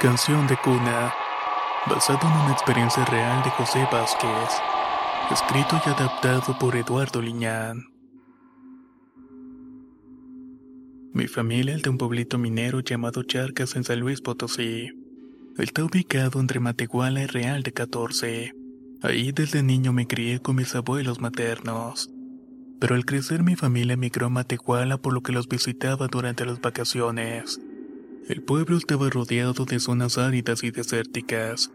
Canción de cuna, basado en una experiencia real de José Vázquez, escrito y adaptado por Eduardo Liñán. Mi familia es de un pueblito minero llamado Charcas en San Luis Potosí. Está ubicado entre Matehuala y Real de 14. Ahí desde niño me crié con mis abuelos maternos. Pero al crecer mi familia emigró a Matehuala por lo que los visitaba durante las vacaciones. El pueblo estaba rodeado de zonas áridas y desérticas,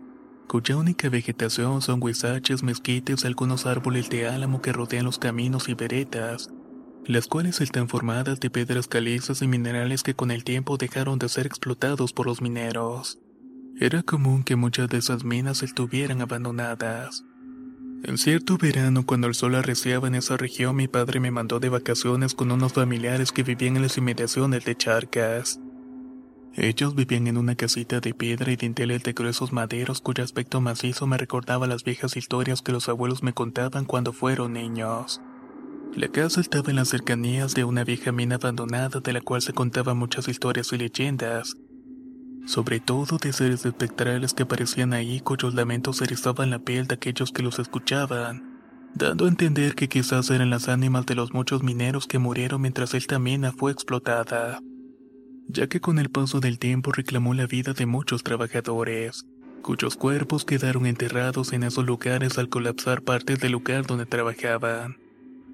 cuya única vegetación son huizaches, mezquites y algunos árboles de álamo que rodean los caminos y veredas, las cuales están formadas de piedras calizas y minerales que con el tiempo dejaron de ser explotados por los mineros. Era común que muchas de esas minas estuvieran abandonadas. En cierto verano, cuando el sol arreciaba en esa región, mi padre me mandó de vacaciones con unos familiares que vivían en las inmediaciones de Charcas. Ellos vivían en una casita de piedra y dinteles de gruesos maderos cuyo aspecto macizo me recordaba las viejas historias que los abuelos me contaban cuando fueron niños. La casa estaba en las cercanías de una vieja mina abandonada de la cual se contaban muchas historias y leyendas, sobre todo de seres espectrales que aparecían ahí cuyos lamentos erizaban la piel de aquellos que los escuchaban, dando a entender que quizás eran las ánimas de los muchos mineros que murieron mientras esta mina fue explotada ya que con el paso del tiempo reclamó la vida de muchos trabajadores, cuyos cuerpos quedaron enterrados en esos lugares al colapsar partes del lugar donde trabajaban.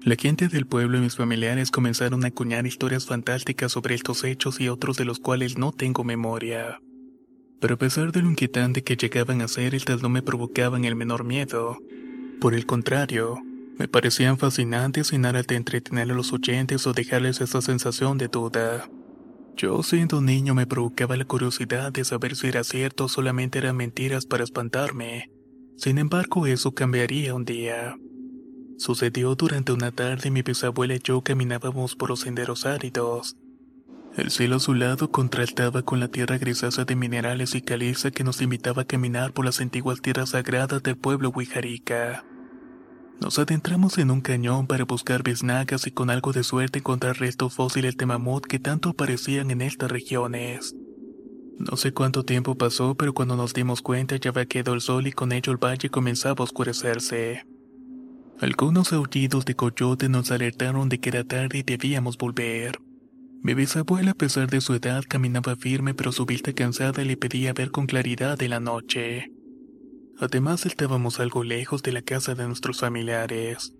La gente del pueblo y mis familiares comenzaron a acuñar historias fantásticas sobre estos hechos y otros de los cuales no tengo memoria. Pero a pesar de lo inquietante que llegaban a ser, estas no me provocaban el menor miedo. Por el contrario, me parecían fascinantes sin nada de entretener a los oyentes o dejarles esa sensación de duda. Yo siendo niño me provocaba la curiosidad de saber si era cierto o solamente eran mentiras para espantarme. Sin embargo, eso cambiaría un día. Sucedió durante una tarde mi bisabuela y yo caminábamos por los senderos áridos. El cielo azulado contrastaba con la tierra grisácea de minerales y caliza que nos invitaba a caminar por las antiguas tierras sagradas del pueblo Huijarica. Nos adentramos en un cañón para buscar biznagas y con algo de suerte encontrar restos fósiles de mamut que tanto aparecían en estas regiones. No sé cuánto tiempo pasó, pero cuando nos dimos cuenta ya había quedado el sol y con ello el valle comenzaba a oscurecerse. Algunos aullidos de coyote nos alertaron de que era tarde y debíamos volver. Mi bisabuela, a pesar de su edad, caminaba firme, pero su vista cansada le pedía ver con claridad en la noche. Además estábamos algo lejos de la casa de nuestros familiares.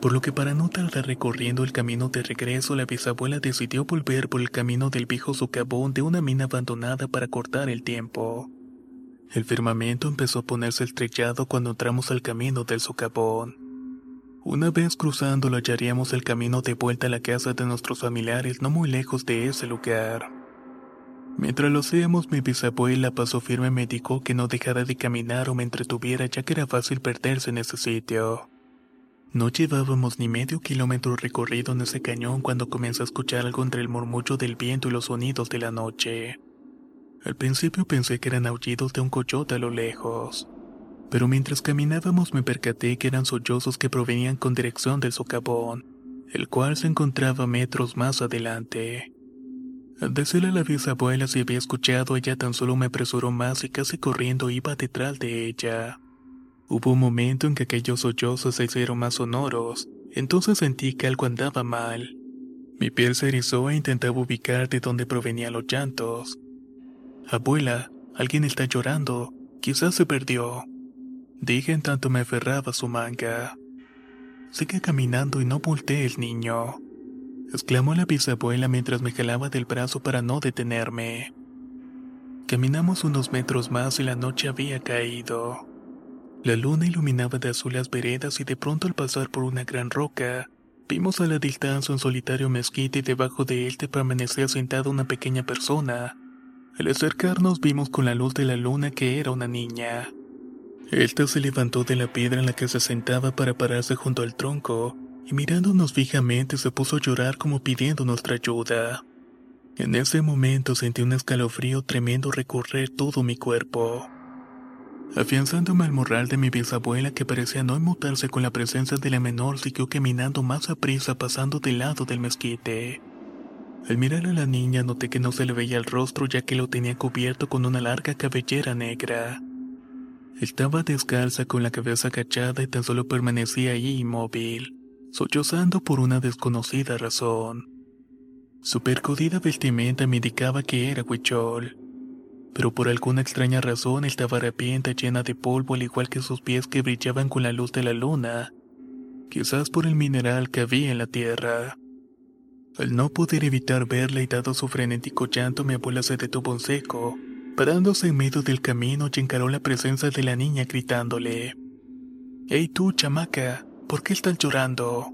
Por lo que para no tardar recorriendo el camino de regreso, la bisabuela decidió volver por el camino del viejo socavón de una mina abandonada para cortar el tiempo. El firmamento empezó a ponerse estrellado cuando entramos al camino del socavón. Una vez cruzándolo hallaríamos el camino de vuelta a la casa de nuestros familiares no muy lejos de ese lugar. Mientras lo hacíamos, mi bisabuela pasó firme me dijo que no dejara de caminar o me entretuviera ya que era fácil perderse en ese sitio. No llevábamos ni medio kilómetro recorrido en ese cañón cuando comencé a escuchar algo entre el murmullo del viento y los sonidos de la noche. Al principio pensé que eran aullidos de un coyote a lo lejos, pero mientras caminábamos me percaté que eran sollozos que provenían con dirección del socavón, el cual se encontraba metros más adelante. Decirle a la bisabuela si había escuchado, ella tan solo me apresuró más y casi corriendo iba detrás de ella. Hubo un momento en que aquellos sollozos se hicieron más sonoros, entonces sentí que algo andaba mal. Mi piel se erizó e intentaba ubicar de dónde provenían los llantos. Abuela, alguien está llorando, quizás se perdió. Dije en tanto me aferraba a su manga. Sigue caminando y no voltee el niño. Exclamó la bisabuela mientras me jalaba del brazo para no detenerme. Caminamos unos metros más y la noche había caído. La luna iluminaba de azul las veredas y de pronto al pasar por una gran roca, vimos a la distancia un solitario mezquite y debajo de él permanecía sentada una pequeña persona. Al acercarnos vimos con la luz de la luna que era una niña. Esta se levantó de la piedra en la que se sentaba para pararse junto al tronco y mirándonos fijamente se puso a llorar como pidiendo nuestra ayuda. En ese momento sentí un escalofrío tremendo recorrer todo mi cuerpo. Afianzándome al morral de mi bisabuela que parecía no inmutarse con la presencia de la menor, siguió caminando más a prisa pasando del lado del mezquite. Al mirar a la niña noté que no se le veía el rostro ya que lo tenía cubierto con una larga cabellera negra. Estaba descalza con la cabeza agachada y tan solo permanecía ahí inmóvil, sollozando por una desconocida razón. Su percudida vestimenta me indicaba que era huichol, pero por alguna extraña razón estaba harapienta llena de polvo al igual que sus pies que brillaban con la luz de la luna, quizás por el mineral que había en la tierra. Al no poder evitar verla y dado su frenético llanto, mi abuela se detuvo en seco, parándose en medio del camino y encaró la presencia de la niña gritándole. «Hey tú, chamaca, ¿por qué estás llorando?»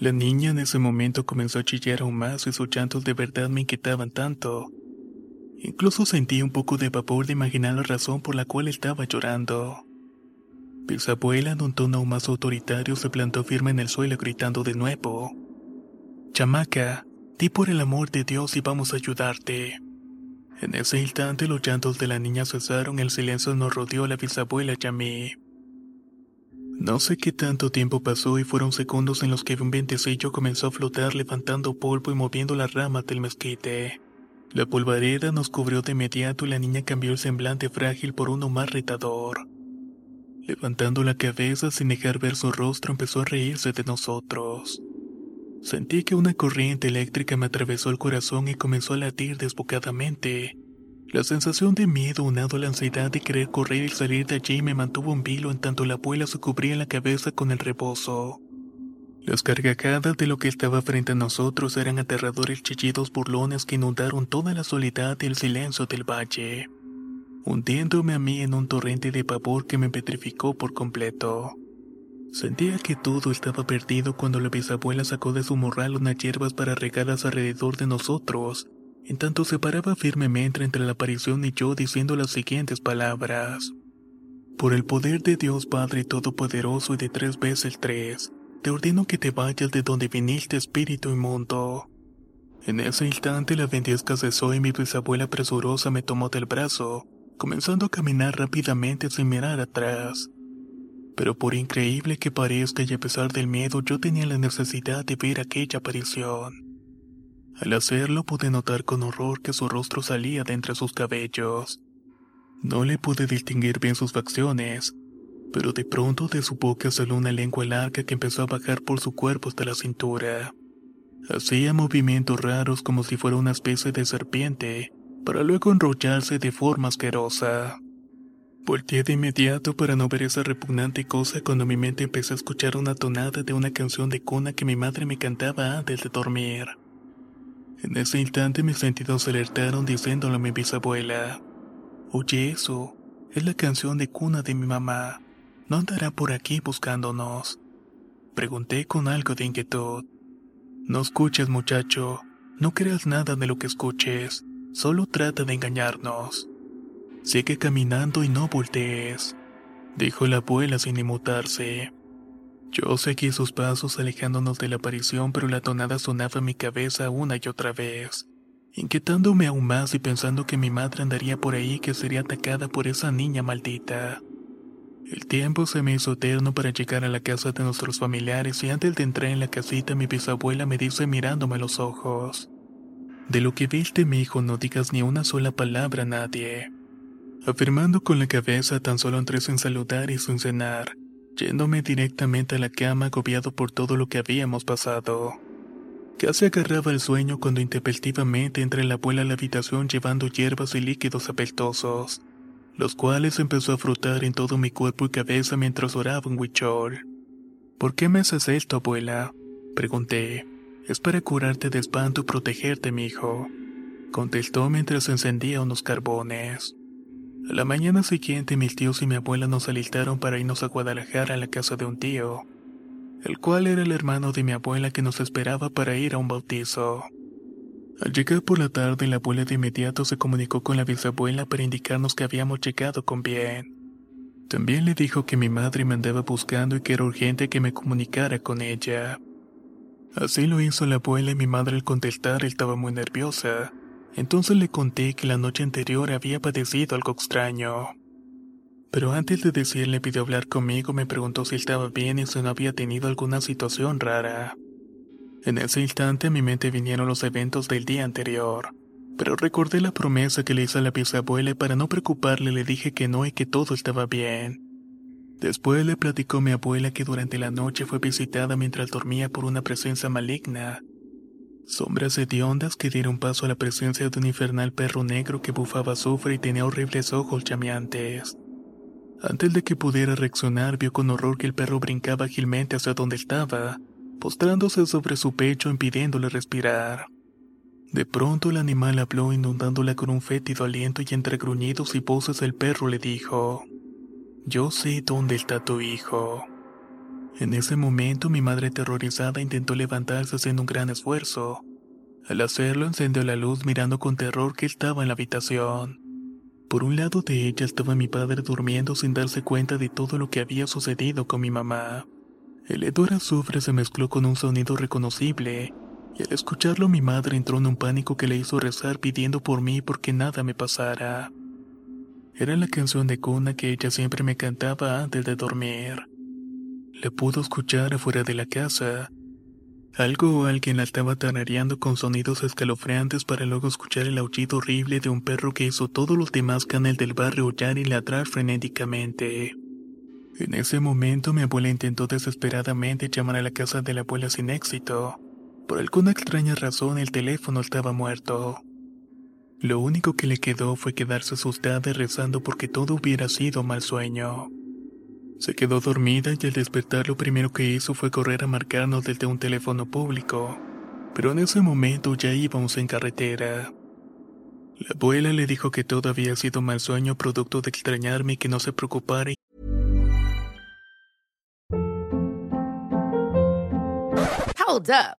La niña en ese momento comenzó a chillar aún más y sus llantos de verdad me inquietaban tanto. Incluso sentí un poco de vapor de imaginar la razón por la cual estaba llorando. Bisabuela, en un tono aún más autoritario, se plantó firme en el suelo gritando de nuevo. Chamaca, di por el amor de Dios y vamos a ayudarte. En ese instante los llantos de la niña cesaron, el silencio nos rodeó a la bisabuela y a mí. No sé qué tanto tiempo pasó y fueron segundos en los que un vientecillo comenzó a flotar levantando polvo y moviendo las ramas del mezquite. La polvareda nos cubrió de inmediato y la niña cambió el semblante frágil por uno más retador. Levantando la cabeza sin dejar ver su rostro empezó a reírse de nosotros. Sentí que una corriente eléctrica me atravesó el corazón y comenzó a latir desbocadamente. La sensación de miedo unado a la ansiedad de querer correr y salir de allí me mantuvo en vilo en tanto la abuela se cubría la cabeza con el rebozo. Las carcajadas de lo que estaba frente a nosotros eran aterradores chillidos burlones que inundaron toda la soledad y el silencio del valle, hundiéndome a mí en un torrente de pavor que me petrificó por completo. Sentía que todo estaba perdido cuando la bisabuela sacó de su morral unas hierbas para regarlas alrededor de nosotros, en tanto se paraba firmemente entre la aparición y yo diciendo las siguientes palabras. Por el poder de Dios Padre Todopoderoso y de tres veces tres, te ordeno que te vayas de donde viniste espíritu inmundo. En ese instante la ventisca cesó y mi bisabuela presurosa me tomó del brazo, comenzando a caminar rápidamente sin mirar atrás. Pero por increíble que parezca y a pesar del miedo, yo tenía la necesidad de ver aquella aparición. Al hacerlo pude notar con horror que su rostro salía de entre sus cabellos. No le pude distinguir bien sus facciones, pero de pronto de su boca salió una lengua larga que empezó a bajar por su cuerpo hasta la cintura. Hacía movimientos raros como si fuera una especie de serpiente, para luego enrollarse de forma asquerosa. Volteé de inmediato para no ver esa repugnante cosa cuando mi mente empezó a escuchar una tonada de una canción de cuna que mi madre me cantaba antes de dormir. En ese instante mis sentidos se alertaron diciéndole a mi bisabuela, Oye eso, es la canción de cuna de mi mamá. ¿No andará por aquí buscándonos? Pregunté con algo de inquietud. No escuches muchacho, no creas nada de lo que escuches, solo trata de engañarnos. Sigue caminando y no voltees, dijo la abuela sin inmutarse. Yo seguí sus pasos alejándonos de la aparición, pero la tonada sonaba en mi cabeza una y otra vez, inquietándome aún más y pensando que mi madre andaría por ahí que sería atacada por esa niña maldita. El tiempo se me hizo eterno para llegar a la casa de nuestros familiares y antes de entrar en la casita mi bisabuela me dice mirándome a los ojos. De lo que viste mi hijo no digas ni una sola palabra a nadie afirmando con la cabeza tan solo entré sin saludar y sin cenar, yéndome directamente a la cama agobiado por todo lo que habíamos pasado. Casi agarraba el sueño cuando intempestivamente entré la abuela a la habitación llevando hierbas y líquidos apeltosos. los cuales empezó a frotar en todo mi cuerpo y cabeza mientras oraba un huichol. ¿Por qué me haces esto, abuela? Pregunté. Es para curarte de espanto y protegerte, mi hijo. Contestó mientras encendía unos carbones. La mañana siguiente mis tíos y mi abuela nos alistaron para irnos a Guadalajara a la casa de un tío, el cual era el hermano de mi abuela que nos esperaba para ir a un bautizo. Al llegar por la tarde, la abuela de inmediato se comunicó con la bisabuela para indicarnos que habíamos llegado con bien. También le dijo que mi madre me andaba buscando y que era urgente que me comunicara con ella. Así lo hizo la abuela y mi madre al contestar estaba muy nerviosa. Entonces le conté que la noche anterior había padecido algo extraño. Pero antes de decirle pidió hablar conmigo me preguntó si estaba bien y si no había tenido alguna situación rara. En ese instante a mi mente vinieron los eventos del día anterior, pero recordé la promesa que le hice a la bisabuela y para no preocuparle le dije que no y que todo estaba bien. Después le platicó mi abuela que durante la noche fue visitada mientras dormía por una presencia maligna. Sombras hediondas que dieron paso a la presencia de un infernal perro negro que bufaba azufre y tenía horribles ojos llameantes. Antes de que pudiera reaccionar, vio con horror que el perro brincaba ágilmente hacia donde estaba, postrándose sobre su pecho impidiéndole respirar. De pronto el animal habló inundándola con un fétido aliento y entre gruñidos y voces el perro le dijo, Yo sé dónde está tu hijo. En ese momento mi madre aterrorizada intentó levantarse haciendo un gran esfuerzo. Al hacerlo encendió la luz mirando con terror que estaba en la habitación. Por un lado de ella estaba mi padre durmiendo sin darse cuenta de todo lo que había sucedido con mi mamá. El hedor azufre se mezcló con un sonido reconocible, y al escucharlo mi madre entró en un pánico que le hizo rezar pidiendo por mí porque nada me pasara. Era la canción de cuna que ella siempre me cantaba antes de dormir. La pudo escuchar afuera de la casa. Algo o alguien la estaba tarareando con sonidos escalofriantes para luego escuchar el aullido horrible de un perro que hizo todos los demás canales del barrio aullar y ladrar frenéticamente. En ese momento mi abuela intentó desesperadamente llamar a la casa de la abuela sin éxito. Por alguna extraña razón el teléfono estaba muerto. Lo único que le quedó fue quedarse asustada y rezando porque todo hubiera sido mal sueño. Se quedó dormida y al despertar lo primero que hizo fue correr a marcarnos desde un teléfono público, pero en ese momento ya íbamos en carretera. La abuela le dijo que todo había sido mal sueño producto de extrañarme y que no se preocupara Hold up.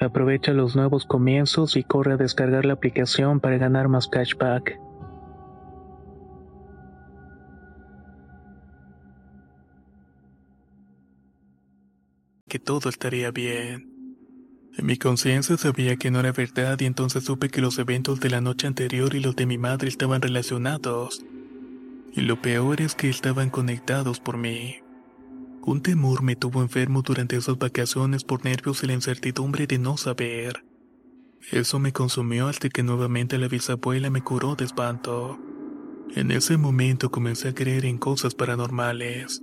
Aprovecha los nuevos comienzos y corre a descargar la aplicación para ganar más cashback. Que todo estaría bien. En mi conciencia sabía que no era verdad y entonces supe que los eventos de la noche anterior y los de mi madre estaban relacionados. Y lo peor es que estaban conectados por mí. Un temor me tuvo enfermo durante esas vacaciones por nervios y la incertidumbre de no saber. Eso me consumió hasta que nuevamente la bisabuela me curó de espanto. En ese momento comencé a creer en cosas paranormales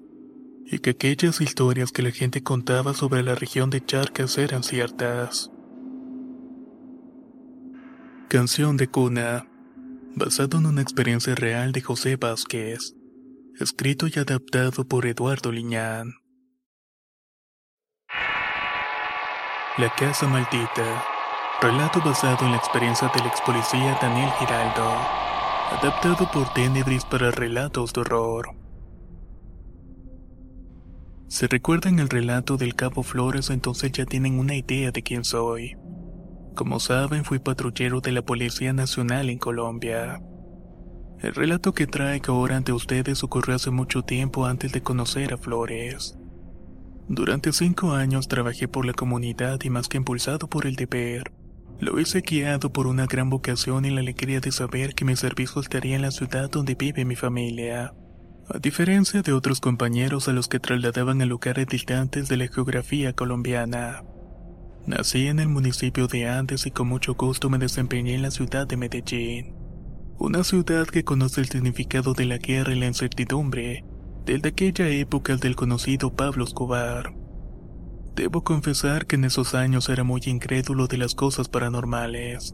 y que aquellas historias que la gente contaba sobre la región de Charcas eran ciertas. Canción de cuna, basado en una experiencia real de José Vázquez escrito y adaptado por Eduardo Liñán. La Casa Maldita, relato basado en la experiencia del ex policía Daniel Giraldo, adaptado por Tenebris para relatos de horror. Si recuerdan el relato del Cabo Flores, entonces ya tienen una idea de quién soy. Como saben, fui patrullero de la Policía Nacional en Colombia. El relato que traigo ahora ante ustedes ocurrió hace mucho tiempo antes de conocer a Flores. Durante cinco años trabajé por la comunidad y más que impulsado por el deber, lo hice guiado por una gran vocación y la alegría de saber que mi servicio estaría en la ciudad donde vive mi familia. A diferencia de otros compañeros a los que trasladaban a lugares distantes de la geografía colombiana. Nací en el municipio de Andes y con mucho gusto me desempeñé en la ciudad de Medellín. Una ciudad que conoce el significado de la guerra y la incertidumbre, desde aquella época del conocido Pablo Escobar. Debo confesar que en esos años era muy incrédulo de las cosas paranormales.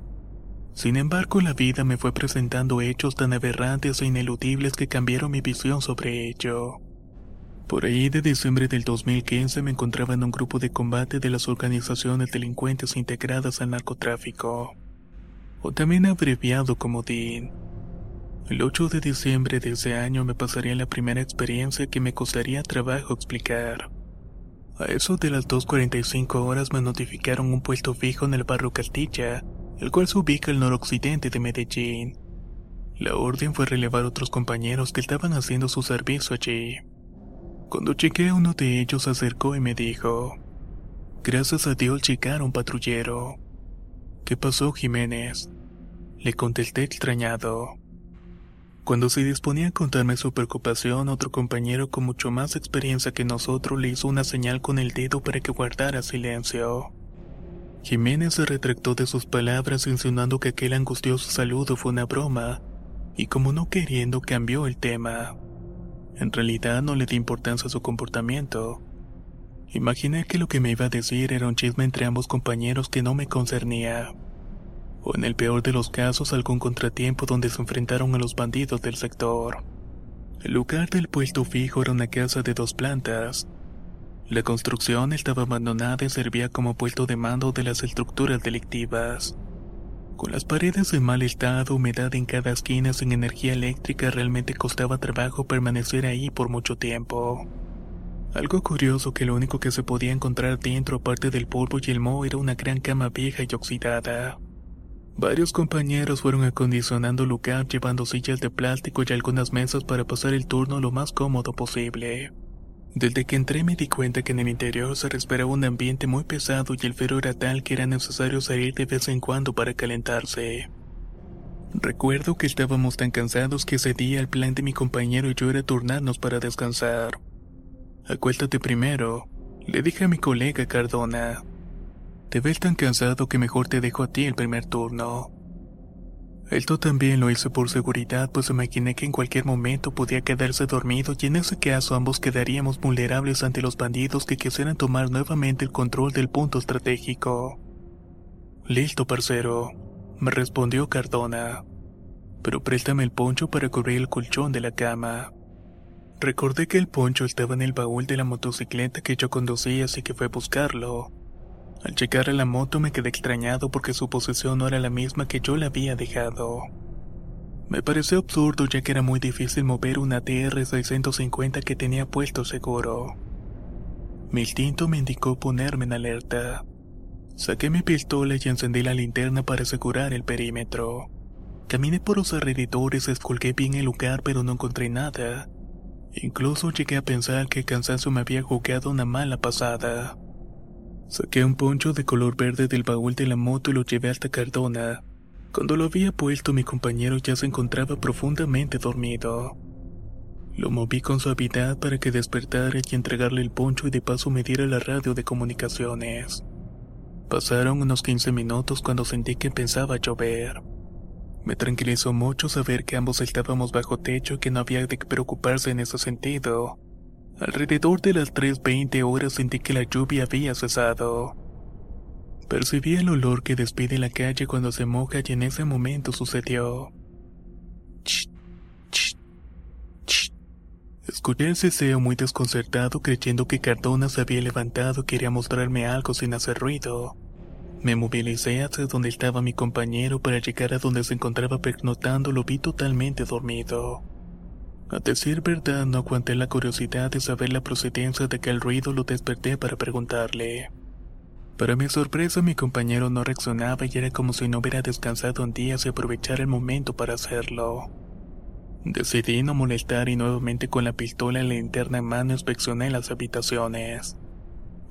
Sin embargo, la vida me fue presentando hechos tan aberrantes e ineludibles que cambiaron mi visión sobre ello. Por ahí de diciembre del 2015 me encontraba en un grupo de combate de las organizaciones delincuentes integradas al narcotráfico o también abreviado como DIN. El 8 de diciembre de ese año me pasaría la primera experiencia que me costaría trabajo explicar. A eso de las 2.45 horas me notificaron un puesto fijo en el barrio Castilla, el cual se ubica al noroccidente de Medellín. La orden fue relevar otros compañeros que estaban haciendo su servicio allí. Cuando chequé uno de ellos se acercó y me dijo, Gracias a Dios llegaron patrullero. ¿Qué pasó, Jiménez? Le contesté extrañado. Cuando se disponía a contarme su preocupación, otro compañero con mucho más experiencia que nosotros le hizo una señal con el dedo para que guardara silencio. Jiménez se retractó de sus palabras insinuando que aquel angustioso saludo fue una broma, y como no queriendo cambió el tema. En realidad no le di importancia a su comportamiento. Imaginé que lo que me iba a decir era un chisme entre ambos compañeros que no me concernía. O en el peor de los casos algún contratiempo donde se enfrentaron a los bandidos del sector. El lugar del puesto fijo era una casa de dos plantas. La construcción estaba abandonada y servía como puesto de mando de las estructuras delictivas. Con las paredes en mal estado, humedad en cada esquina sin energía eléctrica, realmente costaba trabajo permanecer ahí por mucho tiempo. Algo curioso que lo único que se podía encontrar dentro aparte del polvo y el moho era una gran cama vieja y oxidada. Varios compañeros fueron acondicionando el lugar llevando sillas de plástico y algunas mesas para pasar el turno lo más cómodo posible. Desde que entré me di cuenta que en el interior se respiraba un ambiente muy pesado y el frío era tal que era necesario salir de vez en cuando para calentarse. Recuerdo que estábamos tan cansados que ese día el plan de mi compañero y yo era turnarnos para descansar. Acuéstate primero, Le dije a mi colega Cardona, te ves tan cansado que mejor te dejo a ti el primer turno. Esto también lo hice por seguridad, pues imaginé que en cualquier momento podía quedarse dormido y en ese caso ambos quedaríamos vulnerables ante los bandidos que quisieran tomar nuevamente el control del punto estratégico. Listo, parcero, me respondió Cardona. Pero préstame el poncho para cubrir el colchón de la cama. Recordé que el poncho estaba en el baúl de la motocicleta que yo conducía, así que fue a buscarlo. Al llegar a la moto me quedé extrañado porque su posición no era la misma que yo le había dejado. Me pareció absurdo ya que era muy difícil mover una TR-650 que tenía puesto seguro. Mi instinto me indicó ponerme en alerta. Saqué mi pistola y encendí la linterna para asegurar el perímetro. Caminé por los alrededores, escolgué bien el lugar pero no encontré nada. Incluso llegué a pensar que el cansancio me había jugado una mala pasada. Saqué un poncho de color verde del baúl de la moto y lo llevé hasta Cardona. Cuando lo había puesto mi compañero ya se encontraba profundamente dormido. Lo moví con suavidad para que despertara y entregarle el poncho y de paso me diera la radio de comunicaciones. Pasaron unos 15 minutos cuando sentí que empezaba a llover. Me tranquilizó mucho saber que ambos estábamos bajo techo y que no había de preocuparse en ese sentido. Alrededor de las 3.20 horas sentí que la lluvia había cesado. Percibí el olor que despide la calle cuando se moja y en ese momento sucedió. Escuché el ceseo muy desconcertado creyendo que Cardona se había levantado y quería mostrarme algo sin hacer ruido. Me movilicé hacia donde estaba mi compañero para llegar a donde se encontraba pernotando lo vi totalmente dormido. A decir verdad, no aguanté la curiosidad de saber la procedencia de aquel ruido, lo desperté para preguntarle. Para mi sorpresa, mi compañero no reaccionaba y era como si no hubiera descansado un día y aprovechara el momento para hacerlo. Decidí no molestar y nuevamente con la pistola en la linterna en mano inspeccioné las habitaciones.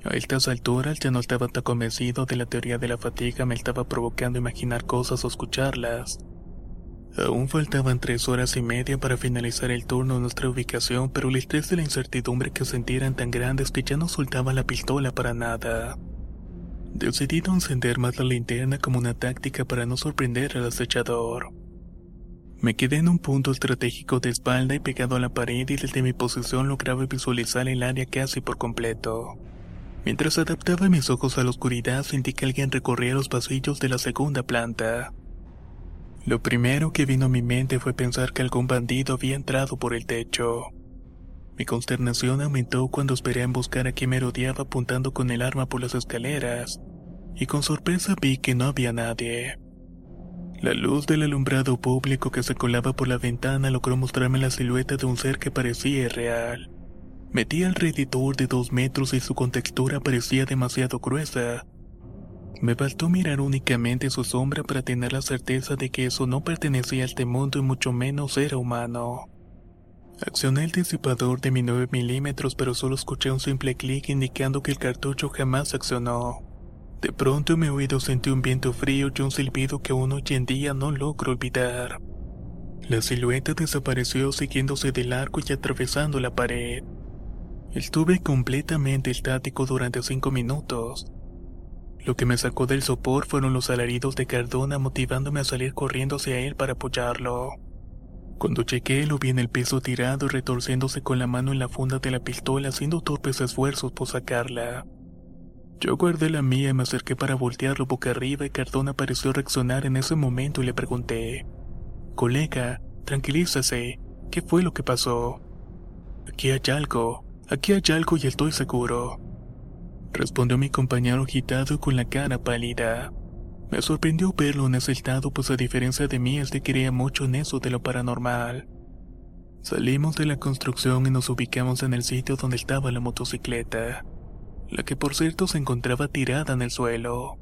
A estas alturas ya no estaba tan convencido de la teoría de la fatiga, me estaba provocando imaginar cosas o escucharlas. Aún faltaban tres horas y media para finalizar el turno en nuestra ubicación, pero el estrés de la incertidumbre que sentí eran tan grandes que ya no soltaba la pistola para nada. Decidí no encender más la linterna como una táctica para no sorprender al acechador. Me quedé en un punto estratégico de espalda y pegado a la pared y desde mi posición lograba visualizar el área casi por completo. Mientras adaptaba mis ojos a la oscuridad sentí que alguien recorría los pasillos de la segunda planta. Lo primero que vino a mi mente fue pensar que algún bandido había entrado por el techo. Mi consternación aumentó cuando esperé a emboscar a quien me rodeaba apuntando con el arma por las escaleras, y con sorpresa vi que no había nadie. La luz del alumbrado público que se colaba por la ventana logró mostrarme la silueta de un ser que parecía irreal. Metía alrededor de dos metros y su contextura parecía demasiado gruesa, me bastó mirar únicamente su sombra para tener la certeza de que eso no pertenecía a este mundo y mucho menos era humano. Accioné el disipador de mi 9 milímetros pero solo escuché un simple clic indicando que el cartucho jamás accionó. De pronto en mi oído sentí un viento frío y un silbido que aún hoy en día no logro olvidar. La silueta desapareció siguiéndose del arco y atravesando la pared. Estuve completamente estático durante cinco minutos. Lo que me sacó del sopor fueron los alaridos de Cardona motivándome a salir corriendo hacia él para apoyarlo. Cuando chequé lo vi en el piso tirado y retorciéndose con la mano en la funda de la pistola haciendo torpes esfuerzos por sacarla. Yo guardé la mía y me acerqué para voltearlo boca arriba y Cardona pareció reaccionar en ese momento y le pregunté, Colega, tranquilízase, ¿qué fue lo que pasó? Aquí hay algo, aquí hay algo y estoy seguro respondió mi compañero agitado con la cara pálida. Me sorprendió verlo en ese estado, pues a diferencia de mí, él se creía mucho en eso de lo paranormal. Salimos de la construcción y nos ubicamos en el sitio donde estaba la motocicleta, la que por cierto se encontraba tirada en el suelo.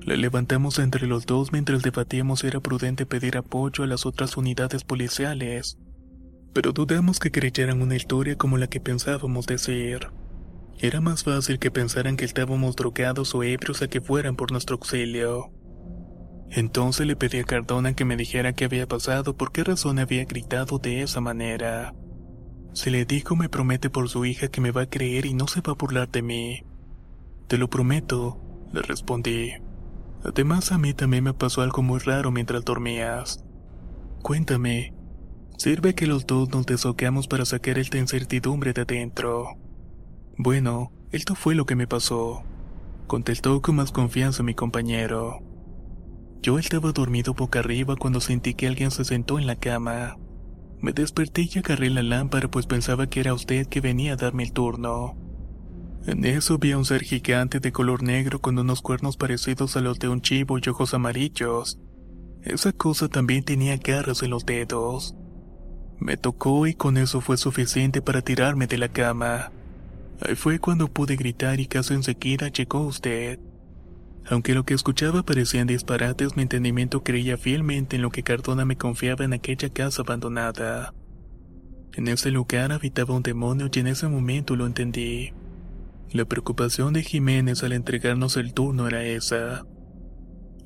La levantamos entre los dos mientras debatíamos si era prudente pedir apoyo a las otras unidades policiales, pero dudamos que creyeran una historia como la que pensábamos decir. Era más fácil que pensaran que estábamos drogados o ebrios a que fueran por nuestro auxilio. Entonces le pedí a Cardona que me dijera qué había pasado, por qué razón había gritado de esa manera. Si le digo me promete por su hija que me va a creer y no se va a burlar de mí. Te lo prometo, le respondí. Además a mí también me pasó algo muy raro mientras dormías. Cuéntame, sirve que los dos nos deshoqueamos para sacar esta incertidumbre de adentro. Bueno, esto fue lo que me pasó, contestó con más confianza mi compañero. Yo estaba dormido boca arriba cuando sentí que alguien se sentó en la cama. Me desperté y agarré la lámpara pues pensaba que era usted que venía a darme el turno. En eso vi a un ser gigante de color negro con unos cuernos parecidos a los de un chivo y ojos amarillos. Esa cosa también tenía garras en los dedos. Me tocó y con eso fue suficiente para tirarme de la cama. Ahí fue cuando pude gritar y casi enseguida llegó usted. Aunque lo que escuchaba parecían disparates, mi entendimiento creía fielmente en lo que Cardona me confiaba en aquella casa abandonada. En ese lugar habitaba un demonio y en ese momento lo entendí. La preocupación de Jiménez al entregarnos el turno era esa.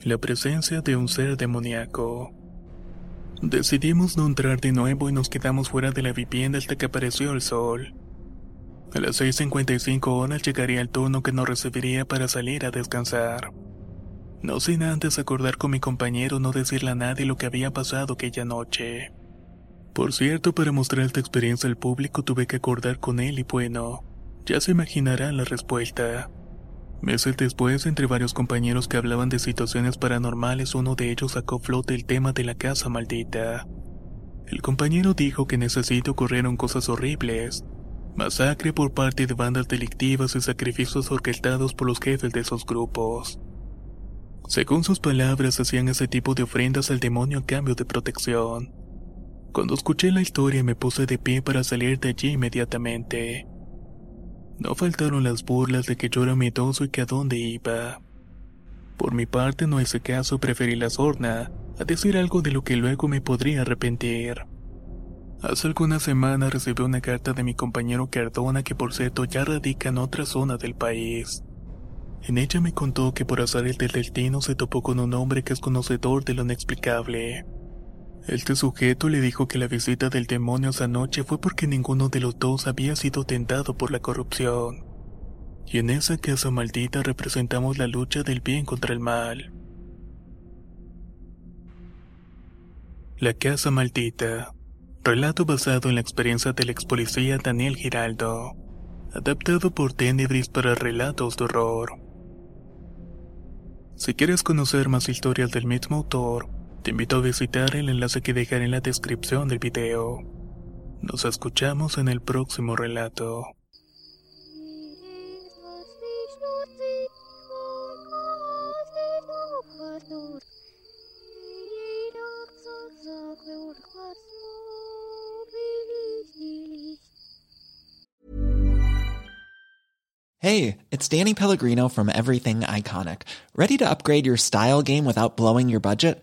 La presencia de un ser demoníaco. Decidimos no entrar de nuevo y nos quedamos fuera de la vivienda hasta que apareció el sol. A las 6.55 horas llegaría el turno que nos recibiría para salir a descansar. No sin antes acordar con mi compañero no decirle a nadie lo que había pasado aquella noche. Por cierto, para mostrar esta experiencia al público tuve que acordar con él y bueno, ya se imaginará la respuesta. Meses después, entre varios compañeros que hablaban de situaciones paranormales, uno de ellos sacó flote el tema de la casa maldita. El compañero dijo que en ese sitio ocurrieron cosas horribles, masacre por parte de bandas delictivas y sacrificios orquestados por los jefes de esos grupos. Según sus palabras, hacían ese tipo de ofrendas al demonio a cambio de protección. Cuando escuché la historia me puse de pie para salir de allí inmediatamente. No faltaron las burlas de que yo era miedoso y que a dónde iba. Por mi parte, no hice caso, preferí la sorna, a decir algo de lo que luego me podría arrepentir. Hace algunas semanas recibí una carta de mi compañero Cardona que por cierto ya radica en otra zona del país. En ella me contó que por azar del destino se topó con un hombre que es conocedor de lo inexplicable. Este sujeto le dijo que la visita del demonio esa noche fue porque ninguno de los dos había sido tentado por la corrupción. Y en esa casa maldita representamos la lucha del bien contra el mal. La casa maldita. Relato basado en la experiencia del ex policía Daniel Giraldo. Adaptado por Tenebris para relatos de horror. Si quieres conocer más historias del mismo autor, te invito a visitar el enlace que dejaré en la descripción del video. Nos escuchamos en el próximo relato. Hey, it's Danny Pellegrino from Everything Iconic. Ready to upgrade your style game without blowing your budget?